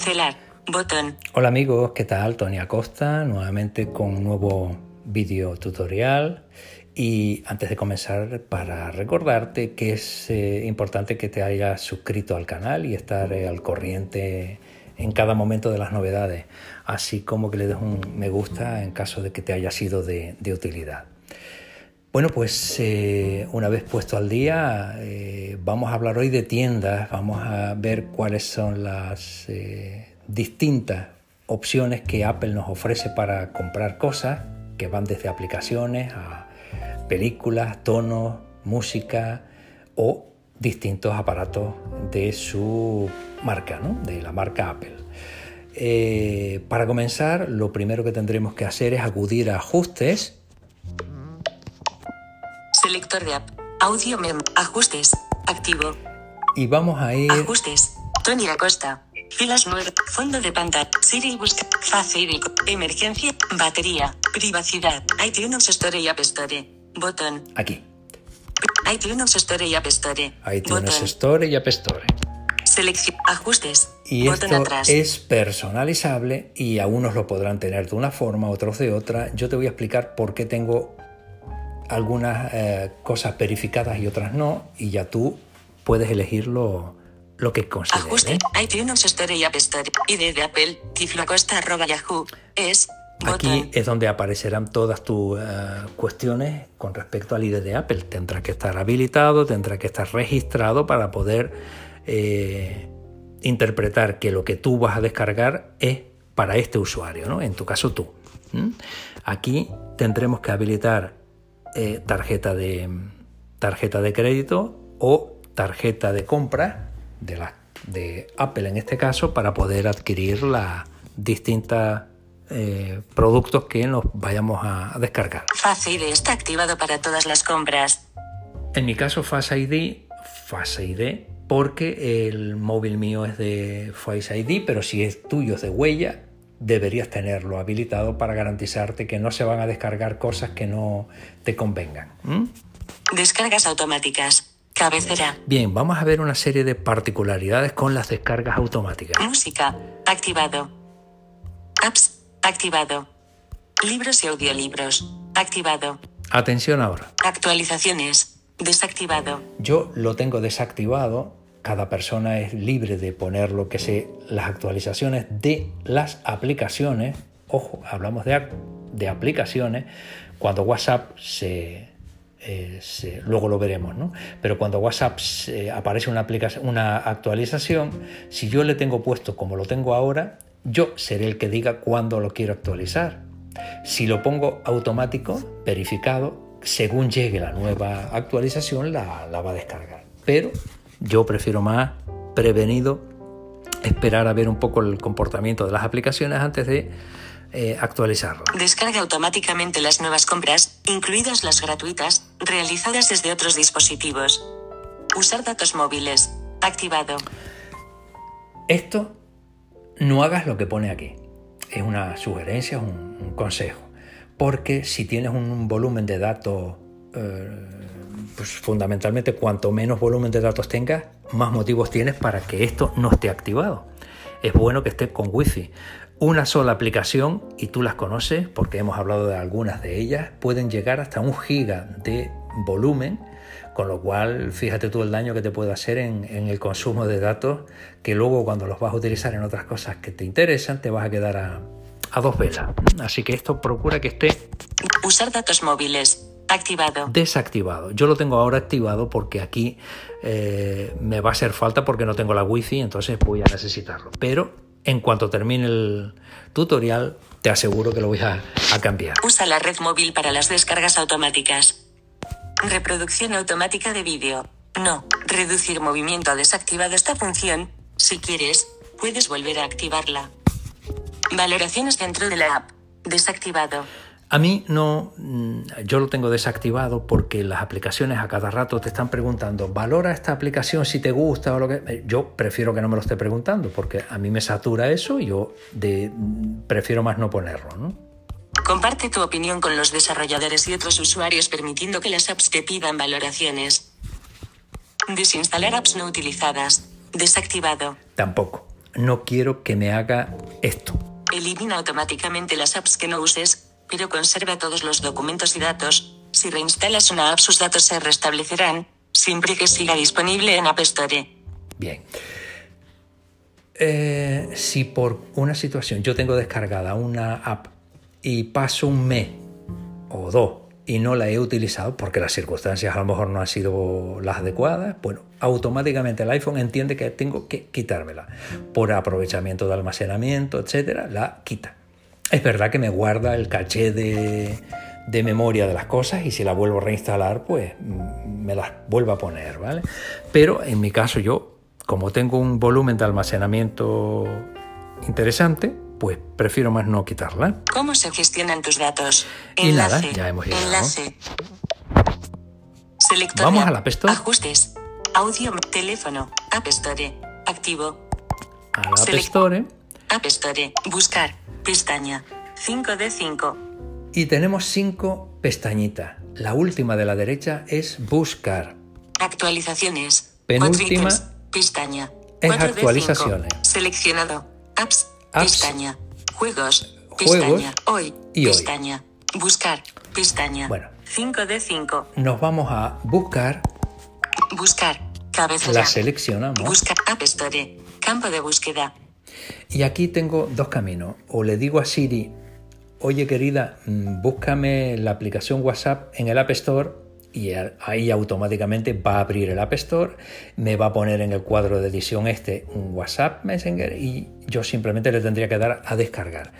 Cancelar. Botón. Hola amigos, ¿qué tal? Tony Acosta, nuevamente con un nuevo vídeo tutorial. Y antes de comenzar, para recordarte que es eh, importante que te hayas suscrito al canal y estar eh, al corriente en cada momento de las novedades, así como que le des un me gusta en caso de que te haya sido de, utilidad. Bueno, pues eh, una vez puesto al día, vamos a hablar hoy de tiendas, vamos a ver cuáles son las distintas opciones que Apple nos ofrece para comprar cosas, que van desde aplicaciones a películas, tonos, música o distintos aparatos de su marca, ¿no? de la marca Apple. Eh, para comenzar, lo primero que tendremos que hacer es acudir a ajustes. Selector de app. Audio mem. Ajustes. Activo. Y vamos a ir. Ajustes. Tony Acosta. Filas 9. Fondo de pantalla. Siri busca. Facílico. Emergencia. Batería. Privacidad. iTunes Store y App Store. Botón. Aquí. iTunes Store y App Store. iTunes Store y App Store. Selección. Ajustes. Y esto es personalizable y a unos lo podrán tener de una forma, otros de otra. Yo te voy a explicar por qué tengo algunas eh, cosas verificadas y otras no, y ya tú puedes elegir lo, que consideres. Ajuste. iTunes Store y App Store. ID de Apple. Yahoo. Es Aquí es donde aparecerán todas tus eh, cuestiones con respecto al ID de Apple. Tendrá que estar habilitado, tendrá que estar registrado para poder eh, interpretar que lo que tú vas a descargar es para este usuario, ¿no? en tu caso tú. Aquí tendremos que habilitar eh, tarjeta, de, tarjeta de crédito o tarjeta de compra de, la, de Apple en este caso para poder adquirir las distintas eh, productos que nos vayamos a, descargar. Face ID está activado para todas las compras. En mi caso, Face ID, Face ID, porque el móvil mío es de Face ID, pero si es tuyo es de huella, deberías tenerlo habilitado para garantizarte que no se van a descargar cosas que no te convengan. Descargas automáticas. Cabecera. Bien, vamos a ver una serie de particularidades con las descargas automáticas. Música. Activado. Apps. Activado. Libros y audiolibros. Activado. Atención ahora. Actualizaciones. Desactivado. Yo lo tengo desactivado. Cada persona es libre de poner lo que sea las actualizaciones de las aplicaciones. Ojo, hablamos de, de aplicaciones. Cuando WhatsApp se, eh, luego lo veremos, ¿no? Pero cuando WhatsApp aparece una, aplicación, una actualización, si yo le tengo puesto como lo tengo ahora, yo seré el que diga cuándo lo quiero actualizar. Si lo pongo automático, verificado, según llegue la nueva actualización la, va a descargar. Pero yo prefiero más prevenido esperar a ver un poco el comportamiento de las aplicaciones antes de eh, actualizarlo. Descarga automáticamente las nuevas compras, incluidas las gratuitas, realizadas desde otros dispositivos. Usar datos móviles. Activado. Esto no hagas lo que pone aquí. Es una sugerencia, un, consejo. Porque si tienes un volumen de datos, eh, pues fundamentalmente cuanto menos volumen de datos tengas, más motivos tienes para que esto no esté activado. Es bueno que esté con Wi-Fi. Una sola aplicación, y tú las conoces porque hemos hablado de algunas de ellas, pueden llegar hasta un giga de volumen con lo cual, fíjate tú el daño que te puede hacer en, el consumo de datos, que luego cuando los vas a utilizar en otras cosas que te interesan, te vas a quedar a, dos velas. Así que esto procura que esté... Usar datos móviles. Activado. Desactivado. Yo lo tengo ahora activado porque aquí eh, me va a hacer falta porque no tengo la wifi, entonces voy a necesitarlo. Pero en cuanto termine el tutorial, te aseguro que lo voy a cambiar. Usa la red móvil para las descargas automáticas. Reproducción automática de vídeo. No. Reducir movimiento. Desactivado esta función. Si quieres, puedes volver a activarla. Valoraciones dentro de la app. Desactivado. A mí no, mm, yo lo tengo desactivado porque las aplicaciones a cada rato te están preguntando, valora esta aplicación si te gusta o lo que... Eh, yo prefiero que no me lo esté preguntando porque a mí me satura eso y yo de, mm, prefiero más no ponerlo, ¿no? Comparte tu opinión con los desarrolladores y otros usuarios permitiendo que las apps te pidan valoraciones. Desinstalar apps no utilizadas. Desactivado. Tampoco. no quiero que me haga esto. Elimina automáticamente las apps que no uses, pero conserva todos los documentos y datos. Si reinstalas una app, sus datos se restablecerán, siempre que siga disponible en App Store. Bien. Eh, si por una situación yo tengo descargada una app y paso un mes o dos y no la he utilizado porque las circunstancias a lo mejor no han sido las adecuadas, bueno, automáticamente el iPhone entiende que tengo que quitármela. Por aprovechamiento de almacenamiento, etcétera, la quita. Es verdad que me guarda el caché de, de memoria de las cosas y si la vuelvo a reinstalar, pues mm, me las vuelvo a poner, ¿vale? Pero en mi caso yo, como tengo un volumen de almacenamiento interesante, pues prefiero más no quitarla. ¿Cómo se gestionan tus datos? Y nada, ya hemos llegado. Enlace. Selector. Vamos al App Store. Ajustes. Audio, teléfono, App Store. Activo. Al App Store App Store. Buscar. Pestaña. 5 de 5. y tenemos cinco pestañitas. La última de la derecha es buscar. Actualizaciones. Penúltima ítems. Pestaña. es actualizaciones. Seleccionado. Apps. Apps. Pestaña. Juegos. Juegos. Pestaña. Hoy. Y hoy. Pestaña. Buscar. Pestaña. Bueno. 5 de 5. Nos vamos a buscar, Buscar. Cabecera. la seleccionamos Buscar. App Store. Campo de búsqueda. Y aquí tengo dos caminos. O le digo a Siri, oye querida, mm, búscame la aplicación WhatsApp en el App Store y ahí automáticamente va a abrir el App Store, me va a poner en el cuadro de edición este un WhatsApp Messenger y yo simplemente le tendría que dar a descargar.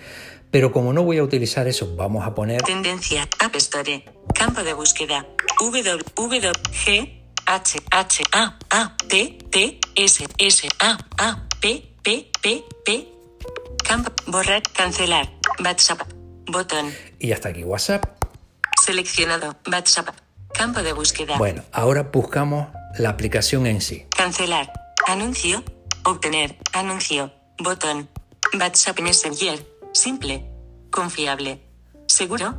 Pero como no voy a utilizar eso, vamos a poner Tendencia. App Store. Campo de búsqueda. W. W. G. H. H. A. A. T. T. S. S. A. A. P. P. P. P. Campo. Borrar. Cancelar. WhatsApp. Botón. y hasta aquí WhatsApp. Seleccionado. WhatsApp. Campo de búsqueda. Bueno, ahora buscamos la aplicación en sí. Cancelar. Anuncio. Obtener. Anuncio. Botón. WhatsApp Messenger. Simple. Confiable. ¿Seguro?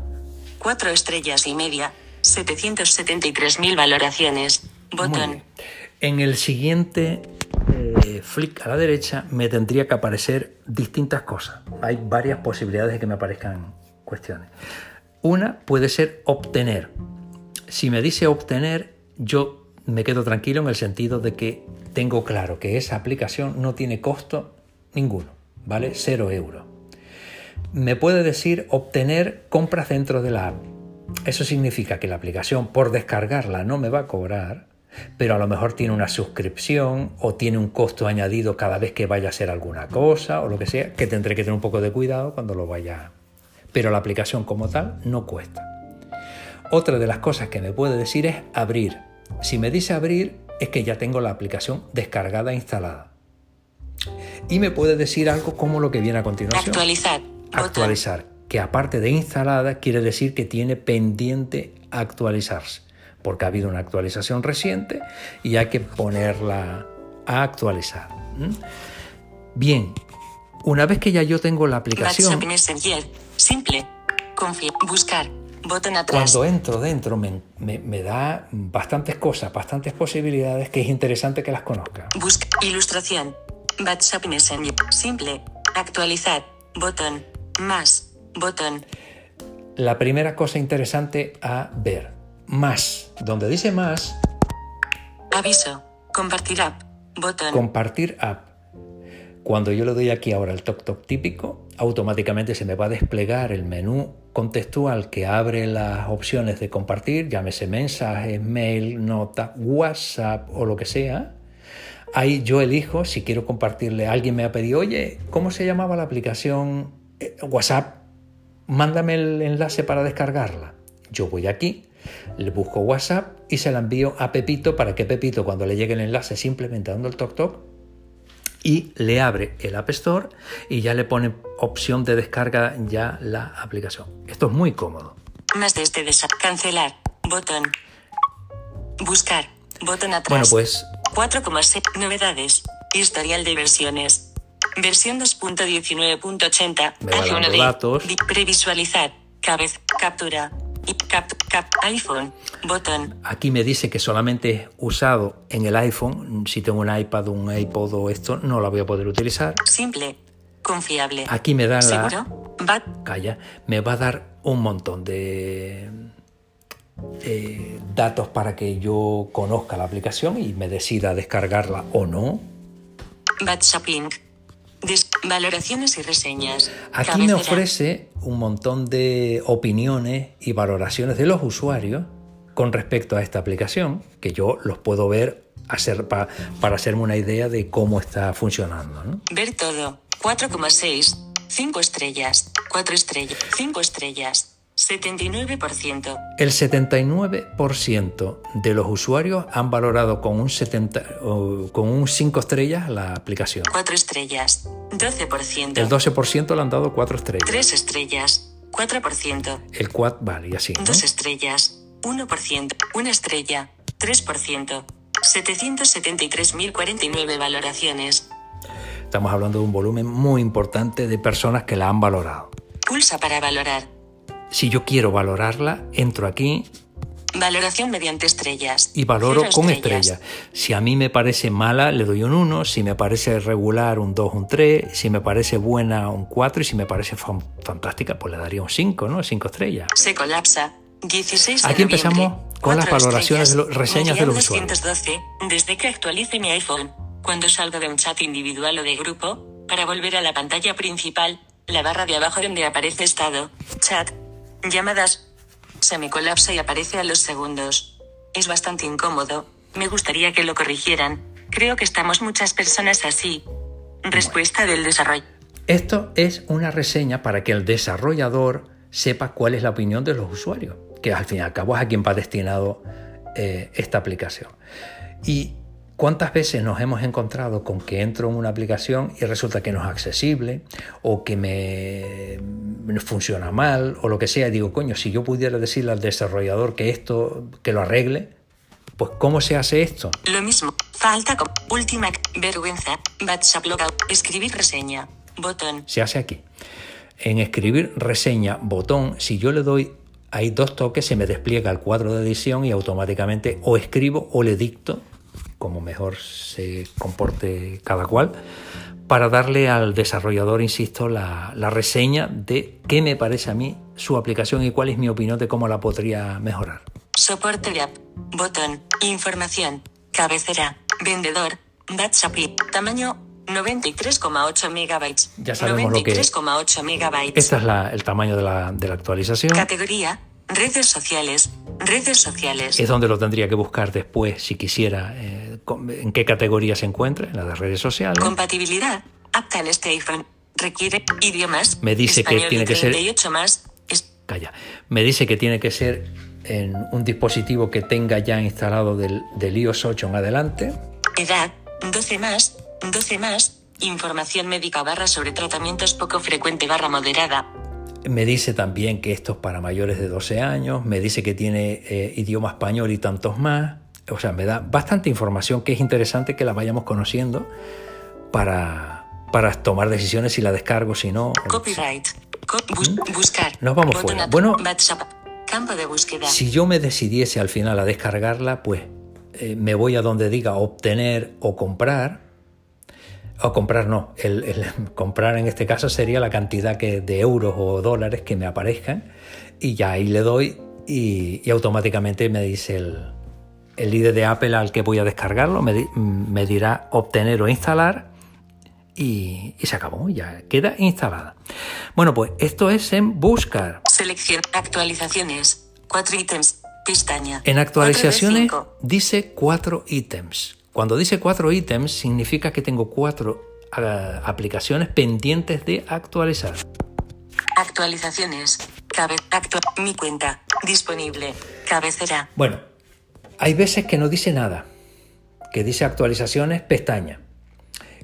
Cuatro estrellas y media. 773.000 valoraciones. Botón. En el siguiente eh, flick a la derecha me tendría que aparecer distintas cosas. Hay varias posibilidades de que me aparezcan cuestiones. Una puede ser obtener. Si me dice obtener, yo me quedo tranquilo en el sentido de que tengo claro que esa aplicación no tiene costo ninguno, ¿vale? Cero euros. Me puede decir obtener compras dentro de la app. Eso significa que la aplicación por descargarla no me va a cobrar, pero a lo mejor tiene una suscripción o tiene un costo añadido cada vez que vaya a hacer alguna cosa o lo que sea, que tendré que tener un poco de cuidado cuando lo vaya. Pero la aplicación como tal no cuesta. Otra de las cosas que me puede decir es abrir. Si me dice abrir es que ya tengo la aplicación descargada e instalada. Y me puede decir algo como lo que viene a continuación Actualizar. Actualizar, que aparte de instalada quiere decir que tiene pendiente actualizarse, porque ha habido una actualización reciente y hay que ponerla a actualizar. Bien, una vez que ya yo tengo la aplicación. Simple. Confía. Buscar. Botón atrás. cuando entro dentro me, me- me da bastantes cosas, bastantes posibilidades que es interesante que las conozca. Busca. Ilustración. WhatsApp Messenger. Simple. Actualizar. Botón. Más. Botón. La primera cosa interesante a ver, más, donde dice más, Aviso. Compartir app. Botón. compartir app. Cuando yo le doy aquí ahora el toc toc típico, automáticamente se me va a desplegar el menú contextual que abre las opciones de compartir, llámese mensajes, mail, nota, WhatsApp o lo que sea. Ahí yo elijo si quiero compartirle. Alguien me ha pedido, oye, ¿cómo se llamaba la aplicación eh, WhatsApp? Mándame el enlace para descargarla. Yo voy aquí, le busco WhatsApp y se la envío a Pepito para que Pepito cuando le llegue el enlace simplemente dando el toc toc y le abre el App Store y ya le pone opción de descarga ya la aplicación. Esto es muy cómodo. Más de este desa. Cancelar. Botón. Buscar. Botón atrás. Bueno, pues 4,6 novedades. Historial de versiones. Versión 2.19.80. Me va dando datos. previsualizar. Cabeza. Captura. Y cap, cap, iPhone. Botón. Aquí me dice que solamente es usado en el iPhone. Si tengo un iPad, un iPod o esto, no la voy a poder utilizar. Simple. Confiable. Aquí me da la... ¿Seguro? Va. Calla. Me va a dar un montón de eh, datos para que yo conozca la aplicación y me decida descargarla o no. Bad Shopping. Des- valoraciones y reseñas. Aquí me Cabecera. ofrece un montón de opiniones y valoraciones de los usuarios con respecto a esta aplicación, que yo los puedo ver hacer, pa- para hacerme una idea de cómo está funcionando. ¿no? Ver todo. 4,6. 5 estrellas. 4 estrellas. 5 estrellas. 79%. El 79% de los usuarios han valorado con un, 70, o con un 5 estrellas la aplicación. 4 estrellas. 12%. El 12% le han dado 4 estrellas. 3 estrellas. 4%. El 4, vale, y así. ¿no? 2 estrellas. 1%. 1 estrella. 3%. 773.049 valoraciones. Estamos hablando de un volumen muy importante de personas que la han valorado. Pulsa para valorar. Si yo quiero valorarla, entro aquí Valoración mediante estrellas. y valoro Cero con estrellas. estrellas. Si a mí me parece mala, le doy un 1, si me parece regular, un 2, un 3, si me parece buena, un 4 y si me parece fan- fantástica, pues le daría un 5, ¿no? 5 estrellas. Se colapsa. 16 de Aquí empezamos con las valoraciones de los- reseñas de los usuarios. 212, Desde que actualice mi iPhone, cuando salgo de un chat individual o de grupo, para volver a la pantalla principal, la barra de abajo donde aparece estado, chat, llamadas, se me colapsa y aparece a los segundos. Es bastante incómodo. Me gustaría que lo corrigieran. Creo que estamos muchas personas así. Respuesta del desarrollo. Esto es una reseña para que el desarrollador sepa cuál es la opinión de los usuarios, que al fin y al cabo es a quien va destinado eh, esta aplicación. Y cuántas veces nos hemos encontrado con que entro en una aplicación y resulta que no es accesible o que me, funciona mal o lo que sea. Y digo, coño, si yo pudiera decirle al desarrollador que esto, que lo arregle, pues ¿cómo se hace esto? Lo mismo. Falta con. Última. Vergüenza. WhatsApp logout. Escribir reseña. Botón. se hace aquí. En escribir reseña botón, si yo le doy hay dos toques, se me despliega el cuadro de edición y automáticamente o escribo o le dicto, como mejor se comporte cada cual, para darle al desarrollador, insisto, la, la reseña de qué me parece a mí su aplicación y cuál es mi opinión de cómo la podría mejorar. Soporte de app. Botón. Información. Cabecera. Vendedor. WhatsApp. Tamaño. 93,8 megabytes. Ya sabemos lo que- 93,8 megabytes. Este es la- el tamaño de la, de la actualización. Categoría. Redes sociales. Redes sociales. Es donde lo tendría que buscar después si quisiera eh, en qué categoría se encuentra, en la de redes sociales. Compatibilidad. Apta en este. Requiere idiomas. Me dice que tiene que ser- 38 más. Es- Calla. Me dice que tiene que ser en un dispositivo que tenga ya instalado del, del iOS 8 en adelante. Edad, 12 más, 12 más, información médica barra sobre tratamientos poco frecuente barra moderada. Me dice también que esto es para mayores de 12 años. Me dice que tiene eh, idioma español y tantos más. O sea, me da bastante información que es interesante que la vayamos conociendo para, para tomar decisiones si la descargo, si no. Copyright. Co- bus- buscar. Nos vamos fuera. Bueno. WhatsApp. Campo de búsqueda. Si yo me decidiese al final a descargarla, pues eh, me voy a donde diga obtener o comprar. O comprar no, el, el comprar en este caso sería la cantidad que, de euros o dólares que me aparezcan y ya ahí le doy y, y automáticamente me dice el, el líder de Apple al que voy a descargarlo, me, di- me dirá obtener o instalar y, y se acabó, ya queda instalada. Bueno, pues esto es en buscar. Selección. Actualizaciones. 4 ítems. Pestaña. En 4 de actualizaciones 5. dice cuatro ítems. Cuando dice cuatro ítems significa que tengo cuatro ah, aplicaciones pendientes de actualizar. Actualizaciones. Cabe. Mi cuenta. Disponible. Cabecera. Bueno, hay veces que no dice nada, que dice actualizaciones, pestaña.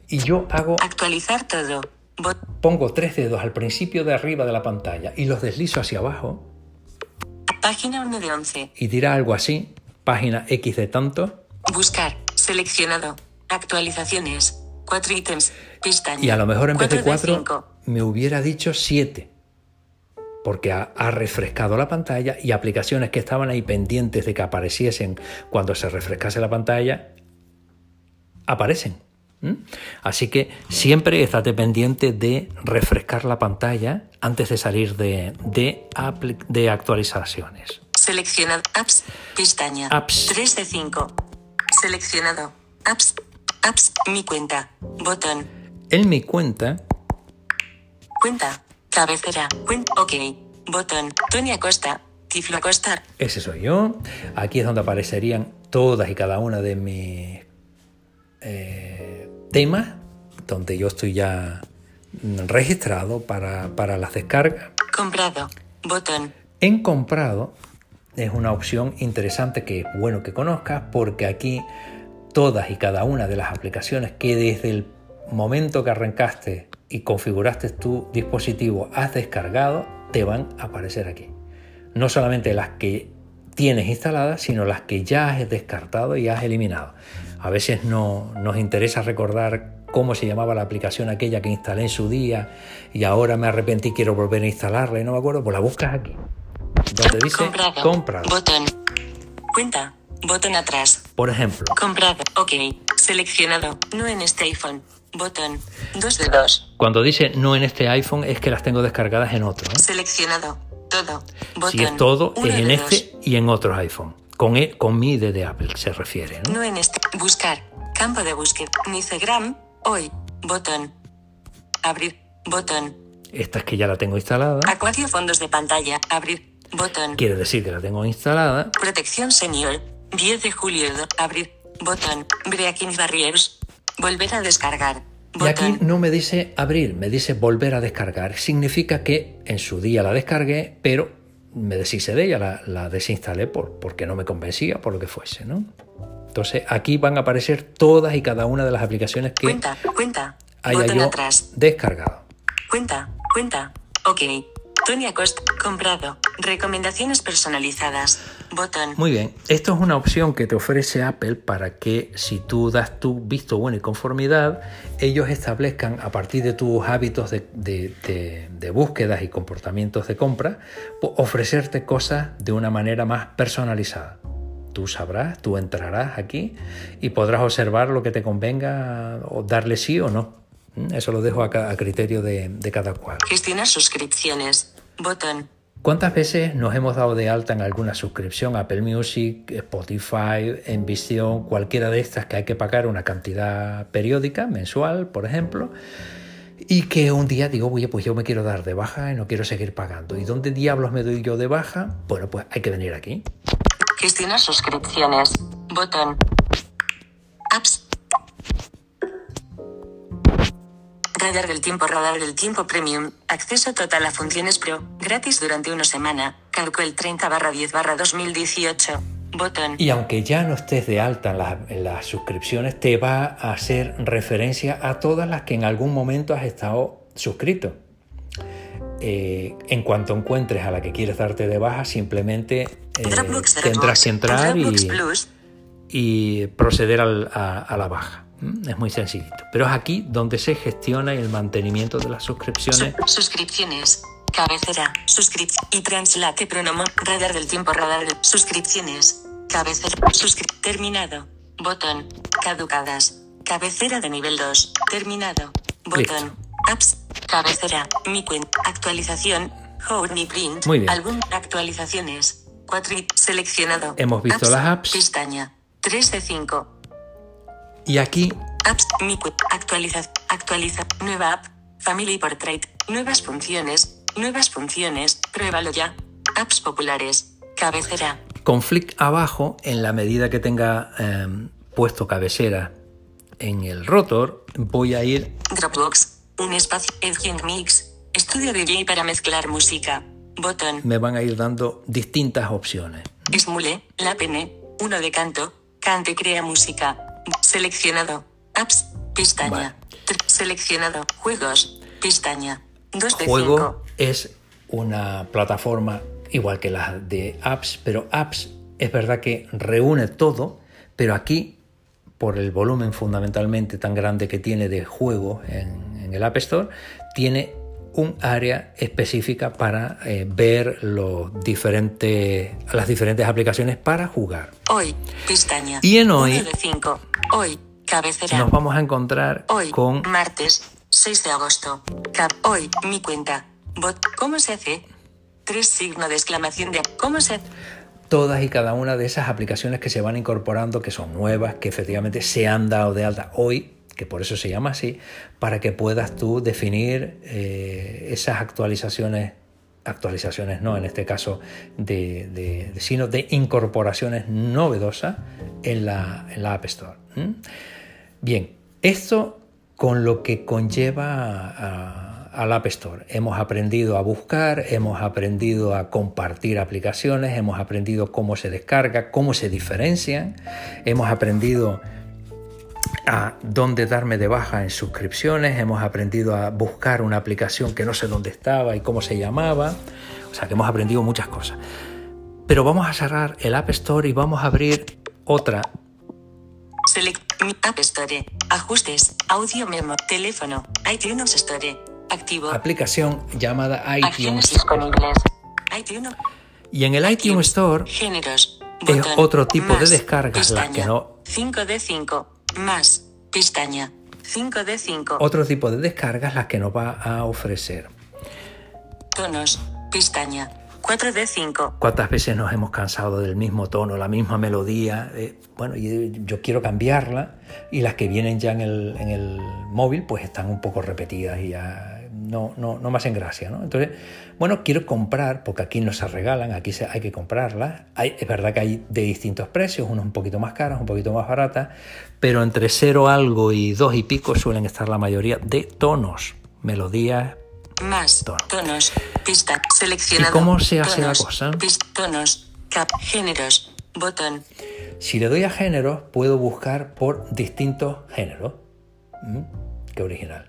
Y yo hago, Actualizar todo. Pongo tres dedos al principio de arriba de la pantalla y los deslizo hacia abajo Página 1 de 11. y dirá algo así, página X de tanto, Buscar. Seleccionado. Actualizaciones. 4 ítems. Pestaña. y a lo mejor en vez de Cuatro cuatro me hubiera dicho siete. Porque ha, ha, refrescado la pantalla y aplicaciones que estaban ahí pendientes de que apareciesen cuando se refrescase la pantalla, aparecen. ¿Mm? Así que siempre estate pendiente de refrescar la pantalla antes de salir de, de, de actualizaciones. Seleccionado apps, pestaña. Apps. 3 de 5. Seleccionado. Apps, apps, mi cuenta. Botón. En mi cuenta. Cuenta. Cabecera. Ok. Botón. Tony Acosta. Tiflo Acosta. Ese soy yo. Aquí es donde aparecerían todas y cada una de mis eh, temas, donde yo estoy ya registrado para, para las descargas. Comprado. Botón. En comprado es una opción interesante que es bueno que conozcas porque aquí todas y cada una de las aplicaciones que desde el momento que arrancaste y configuraste tu dispositivo has descargado te van a aparecer aquí. No solamente las que tienes instaladas, sino las que ya has descartado y has eliminado. A veces no, nos interesa recordar cómo se llamaba la aplicación aquella que instalé en su día y ahora me arrepentí, quiero volver a instalarla y no me acuerdo, pues la buscas aquí. Donde dice comprado. comprado. Botón. Cuenta. Botón atrás. Por ejemplo, Comprado. Ok. Seleccionado. No en este iPhone. Botón. 2 de 2. cuando dice no en este iPhone es que las tengo descargadas en otro. ¿eh? Seleccionado. Todo. Botón. Si es todo, Uno es en este y en otros iPhone. Con, e- con mi ID de Apple se refiere. ¿no? No en este. Buscar. Campo de búsqueda. Nicegram. Hoy. Botón. Abrir. Botón. Esta es que ya la tengo instalada. Acuario fondos de pantalla. Abrir. Botón. Quiere decir que la tengo instalada. Protección senior. 10 de julio. Abrir. Botón. Breaking barriers. Volver a descargar. Y aquí no me dice abrir, me dice volver a descargar. Significa que en su día la descargué, pero me deshice de ella, la, la desinstalé por, porque no me convencía, por lo que fuese. ¿no? Entonces aquí van a aparecer todas y cada una de las aplicaciones que Cuenta. Cuenta. haya Botón yo atrás. descargado. Cuenta. Cuenta. Ok. Tony Acosta. Comprado. Recomendaciones personalizadas. Botón. Muy bien, esto es una opción que te ofrece Apple para que si tú das tu visto bueno y conformidad, ellos establezcan a partir de tus hábitos de, de- de- de búsquedas y comportamientos de compra, pues, ofrecerte cosas de una manera más personalizada. Tú sabrás, tú entrarás aquí y podrás observar lo que te convenga o darle sí o no. ¿Mm? Eso lo dejo a criterio de- de cada cual. Gestionar suscripciones. Botón. ¿Cuántas veces nos hemos dado de alta en alguna suscripción? Apple Music, Spotify, Envision, cualquiera de estas que hay que pagar una cantidad periódica, mensual, por ejemplo, y que un día digo, oye, pues yo me quiero dar de baja y no quiero seguir pagando. ¿Y dónde diablos me doy yo de baja? Bueno, pues hay que venir aquí. Gestionar suscripciones. Botón. Apps. Radar del tiempo, radar del tiempo premium. Acceso total a funciones pro. Gratis durante una semana. Calco el 30 barra 10 barra 2018. Botón. Y aunque ya no estés de alta en, la- en las suscripciones, te va a hacer referencia a todas las que en algún momento has estado suscrito. Eh, en cuanto encuentres a la que quieres darte de baja, simplemente eh, tendrás que entrar y, y proceder al- a, a la baja. ¿Mm? Es muy sencillito. Pero es aquí donde se gestiona el mantenimiento de las suscripciones. Su- suscripciones. Cabecera. Suscripción. Y translate pronomo. Radar del tiempo. Radar de suscripciones. Cabecera. Suscri terminado. Botón. Caducadas. Cabecera de nivel 2. Terminado. Botón. Listo. Apps. Cabecera. Mi cuenta. Actualización. Hold me print. Muy bien. Álbum. Actualizaciones. 4 y seleccionado. Hemos visto las apps. Pestaña. 3 de 5. Y aquí Apps, mi actualiza, actualiza, nueva app, Family Portrait, nuevas funciones, nuevas funciones, pruébalo ya. Apps populares, cabecera, con flick abajo, en la medida que tenga eh, puesto cabecera en el rotor, voy a ir Dropbox, un espacio, Edging Mix, estudio DJ para mezclar música, botón, me van a ir dando distintas opciones. Smule, la pene, uno de canto, cante crea música, seleccionado, apps, pestaña, Vale. Seleccionado, juegos, pestaña, 2 de Juego 5. es una plataforma igual que las de apps, pero apps es verdad que reúne todo, pero aquí, por el volumen fundamentalmente tan grande que tiene de juego en, en el App Store, tiene un área específica para eh, ver los diferentes, las diferentes aplicaciones para jugar. Hoy, pestaña. Y en hoy, de cinco. Hoy, cabecera. nos vamos a encontrar Hoy, con martes, 6 de agosto. Cap. Hoy, mi cuenta. Bot. ¿Cómo se hace? Tres signos de exclamación de ¿Cómo se hace? todas y cada una de esas aplicaciones que se van incorporando, que son nuevas, que efectivamente se han dado de alta hoy, que por eso se llama así, para que puedas tú definir eh, esas actualizaciones, actualizaciones no, en este caso, de, sino de incorporaciones novedosas en la, en la App Store. Bien, esto con lo que conlleva al App Store. Hemos aprendido a buscar, hemos aprendido a compartir aplicaciones, hemos aprendido cómo se descarga, cómo se diferencian, hemos aprendido a dónde darme de baja en suscripciones, hemos aprendido a buscar una aplicación que no sé dónde estaba y cómo se llamaba, o sea que hemos aprendido muchas cosas. Pero vamos a cerrar el App Store y vamos a abrir otra Select. App Store. Ajustes. Audio memo. Teléfono. iTunes Store. Activo. aplicación llamada iTunes. disponibles. iTunes. Y en el iTunes Store Géneros. Es otro tipo de descargas, las que no- 5 de 5. Más. Pestaña. 5 de 5. otro tipo de descargas las que nos va a ofrecer. Tonos. Pestaña. 4 de 5. ¿Cuántas veces nos hemos cansado del mismo tono, la misma melodía? Eh, bueno, y yo quiero cambiarla y las que vienen ya en el, en el móvil pues están un poco repetidas y ya no, no, no me hacen gracia. ¿no? Entonces, bueno, quiero comprar, porque aquí no se regalan, aquí se, hay que comprarlas. Hay, es verdad que hay de distintos precios, unos un poquito más caras, un poquito más baratas, pero entre cero algo y dos y pico suelen estar la mayoría de tonos, melodías, Más. Tono. Tonos. Pista. Seleccionado. ¿Y cómo se hace la Tonos, cosa? pis- tonos. Cap. Géneros. Botón. Si le doy a géneros, puedo buscar por distintos géneros. ¿Mm? Qué original.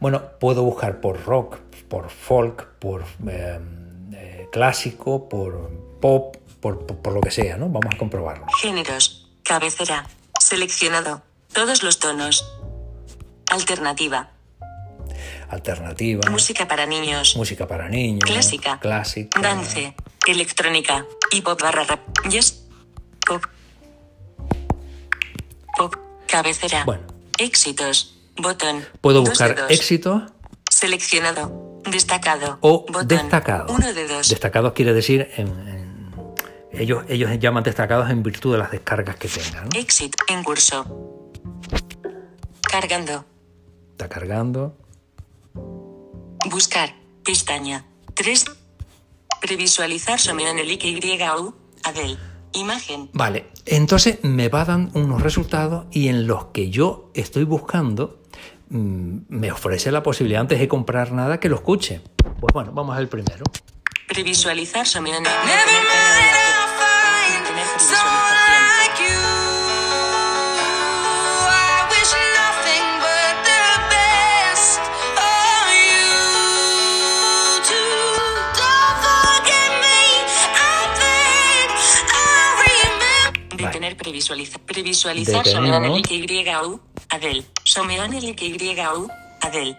Bueno, puedo buscar por rock, por folk, por eh, eh, clásico, por pop, por, por- por lo que sea, ¿no? Vamos a comprobarlo. Géneros. Cabecera. Seleccionado. Todos los tonos. Alternativa. Alternativa, Música para niños. música para niños, Clásica. clásica, Dance. Electrónica. Y pop barra rap. Yes. Pop. Pop. Cabecera. Bueno. Éxitos. Botón. Puedo buscar dos. éxitos Seleccionado. Destacado. o Botón. destacados. Uno de dos. Destacados quiere decir en- ellos, ellos llaman destacados en virtud de las descargas que tengan. ¿no? Exit. En curso. Cargando. Está cargando. Buscar. Pestaña. 3. Previsualizar Someon el YU. Adel. Imagen. Vale, entonces me va a dar unos resultados y en los que yo estoy buscando mm, me ofrece la posibilidad antes de comprar nada que lo escuche. Pues bueno, vamos al primero. Previsualizar Someon previsualizar. Previsualizar YU. Adel. YU. Adel.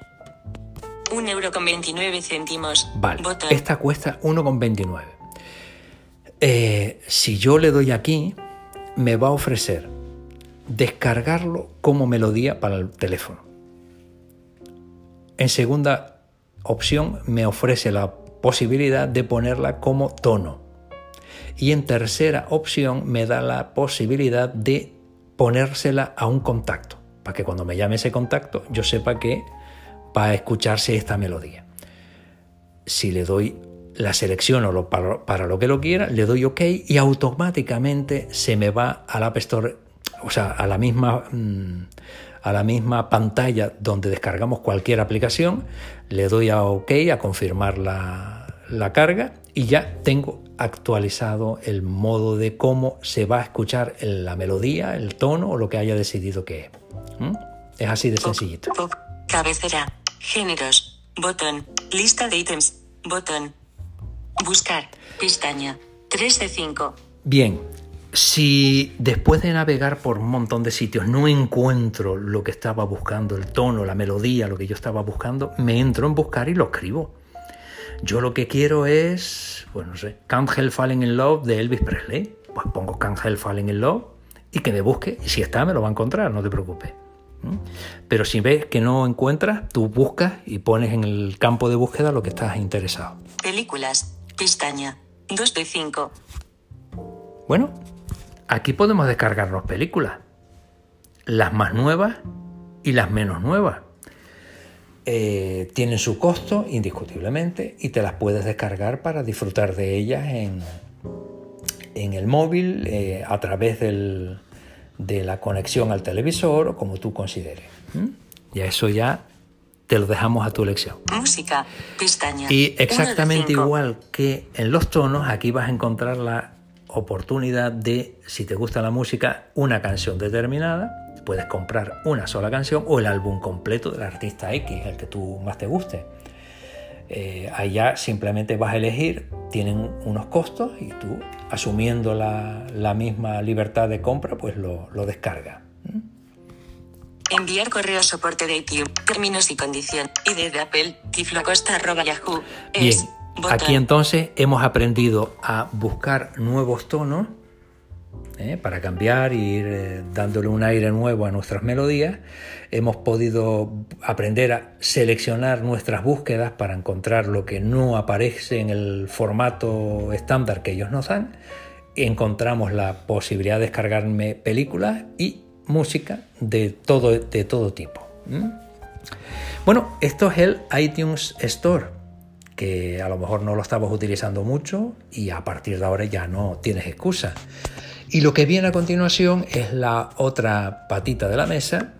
Un euro con 29 céntimos. Vale, Botón. esta cuesta 1,29. Eh, si yo le doy aquí, me va a ofrecer descargarlo como melodía para el teléfono. En segunda opción me ofrece la posibilidad de ponerla como tono. Y en tercera opción me da la posibilidad de ponérsela a un contacto, para que cuando me llame ese contacto yo sepa que va a escucharse esta melodía. Si le doy la selecciono lo- para, para lo que lo quiera, le doy OK y automáticamente se me va al App Store, o sea, a la misma, mm, a la misma pantalla donde descargamos cualquier aplicación, le doy a OK, a confirmar la, la carga y ya tengo actualizado el modo de cómo se va a escuchar la melodía, el tono o lo que haya decidido que es. ¿Mm? Es así de sencillito. Pop. Cabecera. Géneros. Botón. Lista de ítems. Botón. Buscar. Pestaña. 3 de 5. Bien, Si después de navegar por un montón de sitios no encuentro lo que estaba buscando, el tono, la melodía, lo que yo estaba buscando, me entro en buscar y lo escribo. Yo lo que quiero es, pues no sé, Can't Help Falling in Love de Elvis Presley. Pues pongo Can't Help Falling in Love y que me busque. Y si está, me lo va a encontrar, no te preocupes. Pero si ves que no encuentras, tú buscas y pones en el campo de búsqueda lo que estás interesado. Películas. Pestaña. 2 de 5. Bueno, aquí podemos descargarnos películas. Las más nuevas y las menos nuevas. Eh, tienen su costo, indiscutiblemente, y te las puedes descargar para disfrutar de ellas en, en el móvil, eh, a través del- de la conexión al televisor o como tú consideres. ¿Mm? Y a eso ya te lo dejamos a tu elección. Música. Pestaña. Y exactamente igual que en los tonos, aquí vas a encontrar la oportunidad de, si te gusta la música, una canción determinada. Puedes comprar una sola canción o el álbum completo del artista X, el que tú más te guste. Eh, allá simplemente vas a elegir, tienen unos costos y tú, asumiendo la, la misma libertad de compra, pues lo, lo descargas. Enviar correo a soporte de iTunes. Términos y condición. ID de Apple. Tiflocosta arroba yahoo. Bien. Botón. aquí entonces hemos aprendido a buscar nuevos tonos ¿eh? para cambiar e ir eh, dándole un aire nuevo a nuestras melodías. Hemos podido aprender a seleccionar nuestras búsquedas para encontrar lo que no aparece en el formato estándar que ellos nos dan. Encontramos la posibilidad de descargarme películas y música de todo, de todo tipo. Bueno, esto es el iTunes Store, que a lo mejor no lo estabas utilizando mucho y a partir de ahora ya no tienes excusa. Y lo que viene a continuación es la otra patita de la mesa,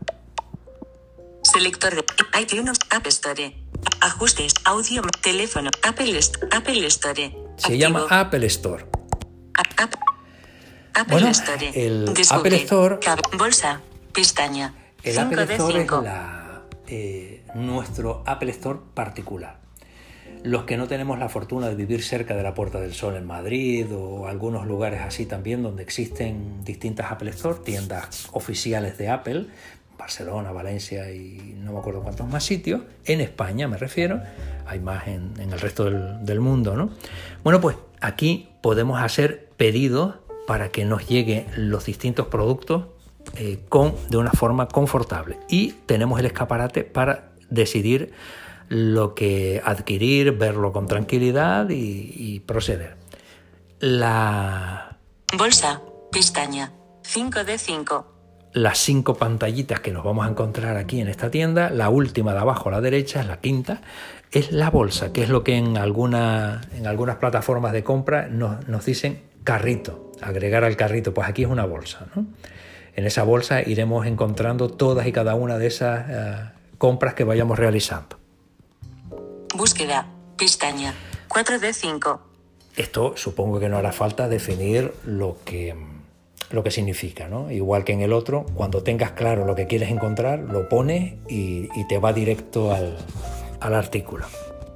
Selector de iTunes App Store. Ajustes. Audio. Teléfono. Apple, Apple Store. se Activo. llama Apple Store. App- Apple Bueno, Store. el Desbloqueo. Apple Store- Bolsa. Pestaña. El 5 Apple Store es 5. la, eh, nuestro Apple Store particular. Los que no tenemos la fortuna de vivir cerca de la Puerta del Sol en Madrid o algunos lugares así también donde existen distintas Apple Store, tiendas oficiales de Apple, Barcelona, Valencia y no me acuerdo cuántos más sitios, en España me refiero, hay más en, en el resto del, del mundo, ¿no? Bueno, pues aquí podemos hacer pedidos para que nos lleguen los distintos productos eh, con, de una forma confortable. Y tenemos el escaparate para decidir lo que adquirir, verlo con tranquilidad y, y proceder. La, Bolsa. Pestaña. 5 de 5. las cinco pantallitas que nos vamos a encontrar aquí en esta tienda, la última de abajo a la derecha, es la quinta, es la bolsa, que es lo que en, alguna, en algunas plataformas de compra nos, nos dicen carrito, agregar al carrito, pues aquí es una bolsa. ¿no? En esa bolsa iremos encontrando todas y cada una de esas eh, compras que vayamos realizando. Búsqueda. Pestaña. 4 de 5. Esto supongo que no hará falta definir lo que, lo que significa, ¿no? Igual que en el otro, cuando tengas claro lo que quieres encontrar, lo pones y, y te va directo al, al artículo.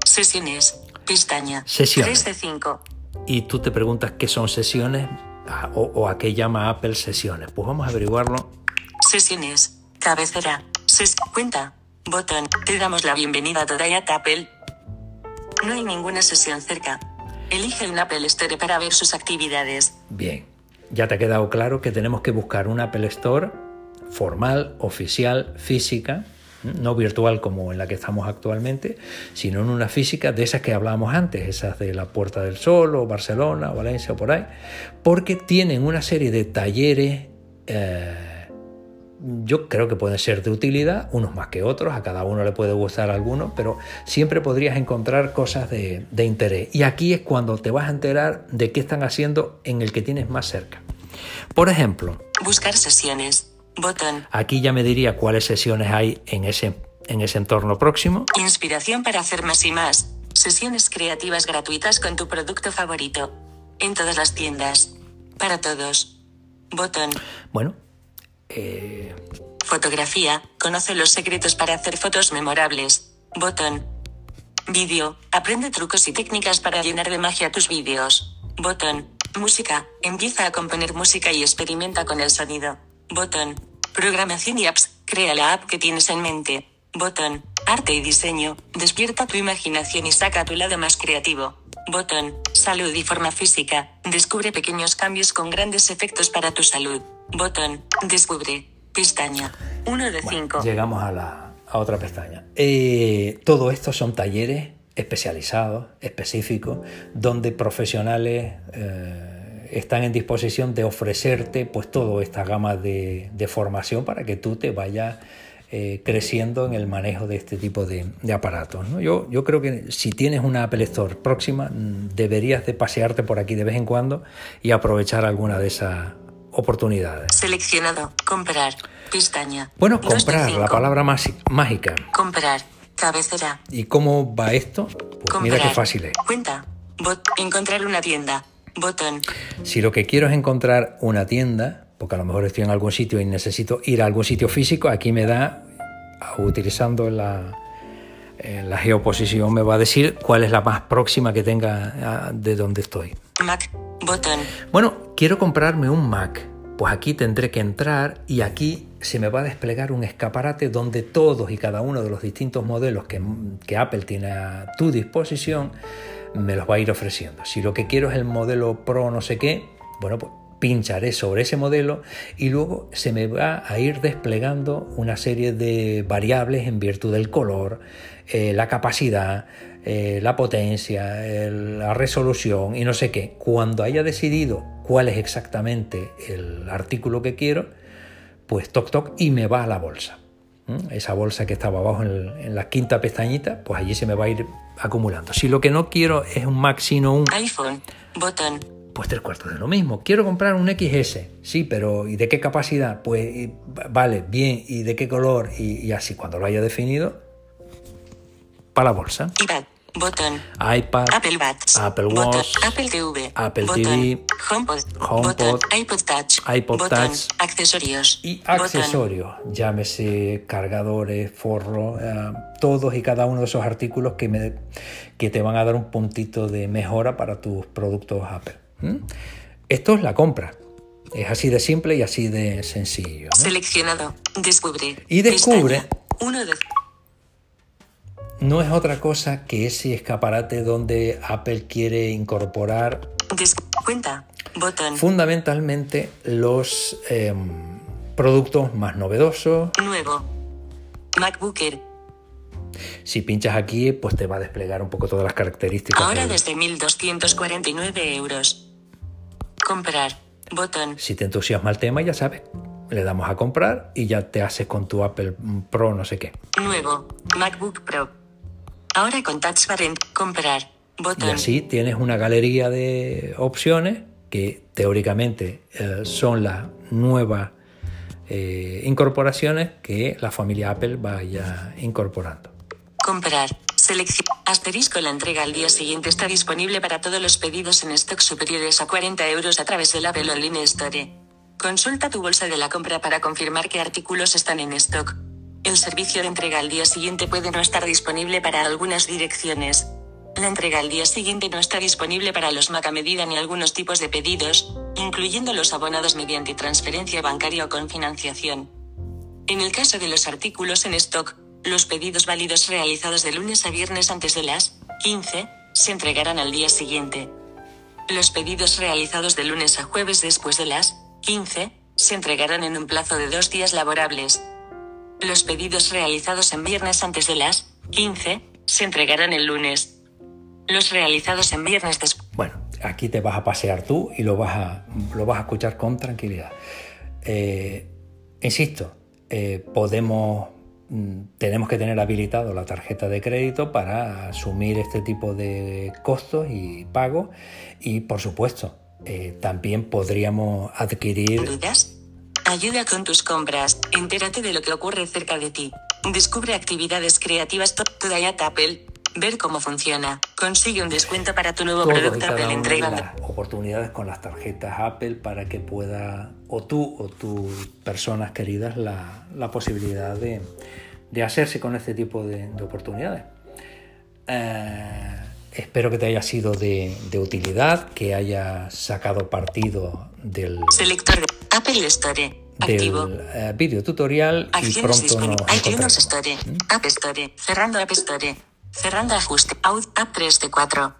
Sesiones. Pestaña. Sesiones. 3 de 5. Y tú te preguntas qué son sesiones ah, o, o a qué llama Apple sesiones. Pues vamos a averiguarlo. Sesiones. Cabecera. Ses cuenta. Botón. Te damos la bienvenida a Todayat Apple. No hay ninguna sesión cerca. Elige un Apple Store para ver sus actividades. Bien, ya te ha quedado claro que tenemos que buscar un Apple Store formal, oficial, física, no virtual como en la que estamos actualmente, sino en una física de esas que hablábamos antes, esas de la Puerta del Sol o Barcelona, Valencia o por ahí, porque tienen una serie de talleres, eh, yo creo que pueden ser de utilidad, unos más que otros, a cada uno le puede gustar alguno, pero siempre podrías encontrar cosas de, de interés. Y aquí es cuando te vas a enterar de qué están haciendo en el que tienes más cerca. Por ejemplo, Buscar sesiones. Botón. Aquí ya me diría cuáles sesiones hay en ese, en ese entorno próximo. Inspiración para hacer más y más. Sesiones creativas gratuitas con tu producto favorito. En todas las tiendas. Para todos. Botón. Bueno, eh, Fotografía. Conoce los secretos para hacer fotos memorables. Botón. Vídeo. Aprende trucos y técnicas para llenar de magia tus vídeos. Botón. Música. Empieza a componer música y experimenta con el sonido. Botón. Programación y apps. Crea la app que tienes en mente. Botón. Arte y diseño. Despierta tu imaginación y saca tu lado más creativo. Botón. Salud y forma física. Descubre pequeños cambios con grandes efectos para tu salud. Botón. Descubre. Pestaña. 1 de 5. Llegamos a, la, a otra pestaña. Eh, todo esto son talleres especializados, específicos, donde profesionales eh, están en disposición de ofrecerte pues toda esta gama de, de formación para que tú te vayas eh, creciendo en el manejo de este tipo de, de aparatos. ¿no? Yo, yo creo que si tienes una Apple Store próxima, mm, deberías de pasearte por aquí de vez en cuando y aprovechar alguna de esas oportunidades. Seleccionado. Comprar. Pestaña. Bueno, 2 de comprar, la 5. palabra mágica. Comprar. Cabecera. ¿Y cómo va esto? Pues Comprar. mira qué fácil es. Cuenta. Bot. Encontrar una tienda. Botón. Si lo que quiero es encontrar una tienda, porque a lo mejor estoy en algún sitio y necesito ir a algún sitio físico, aquí me da, utilizando la, eh, la geoposición, me va a decir cuál es la más próxima que tenga de donde estoy. Mac. Botón. Bueno, quiero comprarme un Mac. Pues aquí tendré que entrar y aquí se me va a desplegar un escaparate donde todos y cada uno de los distintos modelos que, que Apple tiene a tu disposición me los va a ir ofreciendo. Si lo que quiero es el modelo Pro no sé qué, bueno, pues pincharé sobre ese modelo y luego se me va a ir desplegando una serie de variables en virtud del color, eh, la capacidad, eh, la potencia, el- la resolución y no sé qué. Cuando haya decidido cuál es exactamente el artículo que quiero, pues toc toc y me va a la bolsa. ¿Mm? Esa bolsa que estaba abajo en la quinta pestañita, pues allí se me va a ir acumulando. Si lo que no quiero es un Mac, sino un iPhone. Botón. pues tres cuartos de lo mismo. Quiero comprar un XS, sí, pero ¿y de qué capacidad? Pues y- vale, bien, ¿y de qué color? Y, y así, cuando lo haya definido, para la bolsa. Botón. iPad, Apple Watch. Apple Botón. Watch, Apple TV. Apple. TV, HomePod. HomePod, Botón. iPod Touch. iPod Botón. Touch. Accesorios. y accesorios, llámese cargadores, forros, eh, todos y cada uno de esos artículos que, me, que te van a dar un puntito de mejora para tus productos Apple. ¿Mm? Esto es la compra. Es así de simple y así de sencillo. ¿no? Seleccionado. Descubre. Y descubre- Pestaña. Uno de. No es otra cosa que ese escaparate donde Apple quiere incorporar cuenta. Botón. fundamentalmente los em, productos más novedosos. Nuevo. MacBooker. Si pinchas aquí, pues te va a desplegar un poco todas las características. Ahora del- desde 1.249 euros. Comprar. Botón. Si te entusiasma el tema, ya sabes, le damos a comprar y ya te haces con tu Apple Pro no sé qué. Nuevo. MacBook Pro. Ahora con Touch Bar en comprar. Y Botón. así tienes una galería de opciones que teóricamente eh, son las nuevas eh, incorporaciones que la familia Apple vaya incorporando. Comprar. Selección. Asterisco. La entrega al día siguiente está disponible para todos los pedidos en stock superiores a 40 euros a través del Apple Online Store. Consulta tu bolsa de la compra para confirmar qué artículos están en stock. El servicio de entrega al día siguiente puede no estar disponible para algunas direcciones. La entrega al día siguiente no está disponible para los Mac a medida ni algunos tipos de pedidos, incluyendo los abonados mediante transferencia bancaria o con financiación. En el caso de los artículos en stock, los pedidos válidos realizados de lunes a viernes antes de las 15 se entregarán al día siguiente. Los pedidos realizados de lunes a jueves después de las 15 se entregarán en un plazo de dos días laborables. Los pedidos realizados en viernes antes de las 15 se entregarán el lunes. Los realizados en viernes después. Bueno, aquí te vas a pasear tú y lo vas a, lo vas a escuchar con tranquilidad. Eh, insisto, eh, podemos, mm, tenemos que tener habilitado la tarjeta de crédito para asumir este tipo de costos y pagos y por supuesto eh, también podríamos adquirir ¿Dudas? Ayuda con tus compras. Entérate de lo que ocurre cerca de ti. Descubre actividades creativas Today Apple. Ver cómo funciona. Consigue un descuento para tu nuevo todos y producto Apple las oportunidades con las tarjetas Apple para que pueda o tú o tus personas queridas la, la posibilidad de, de hacerse con este tipo de, de oportunidades. Eh, Espero que te haya sido de, de utilidad, que hayas sacado partido del, Selector de Apple Store. Activo. del eh, video tutorial y pronto disponibles. iTunes. Store. App Store. Cerrando App Store. Cerrando ajuste. Out. App 3 de 4.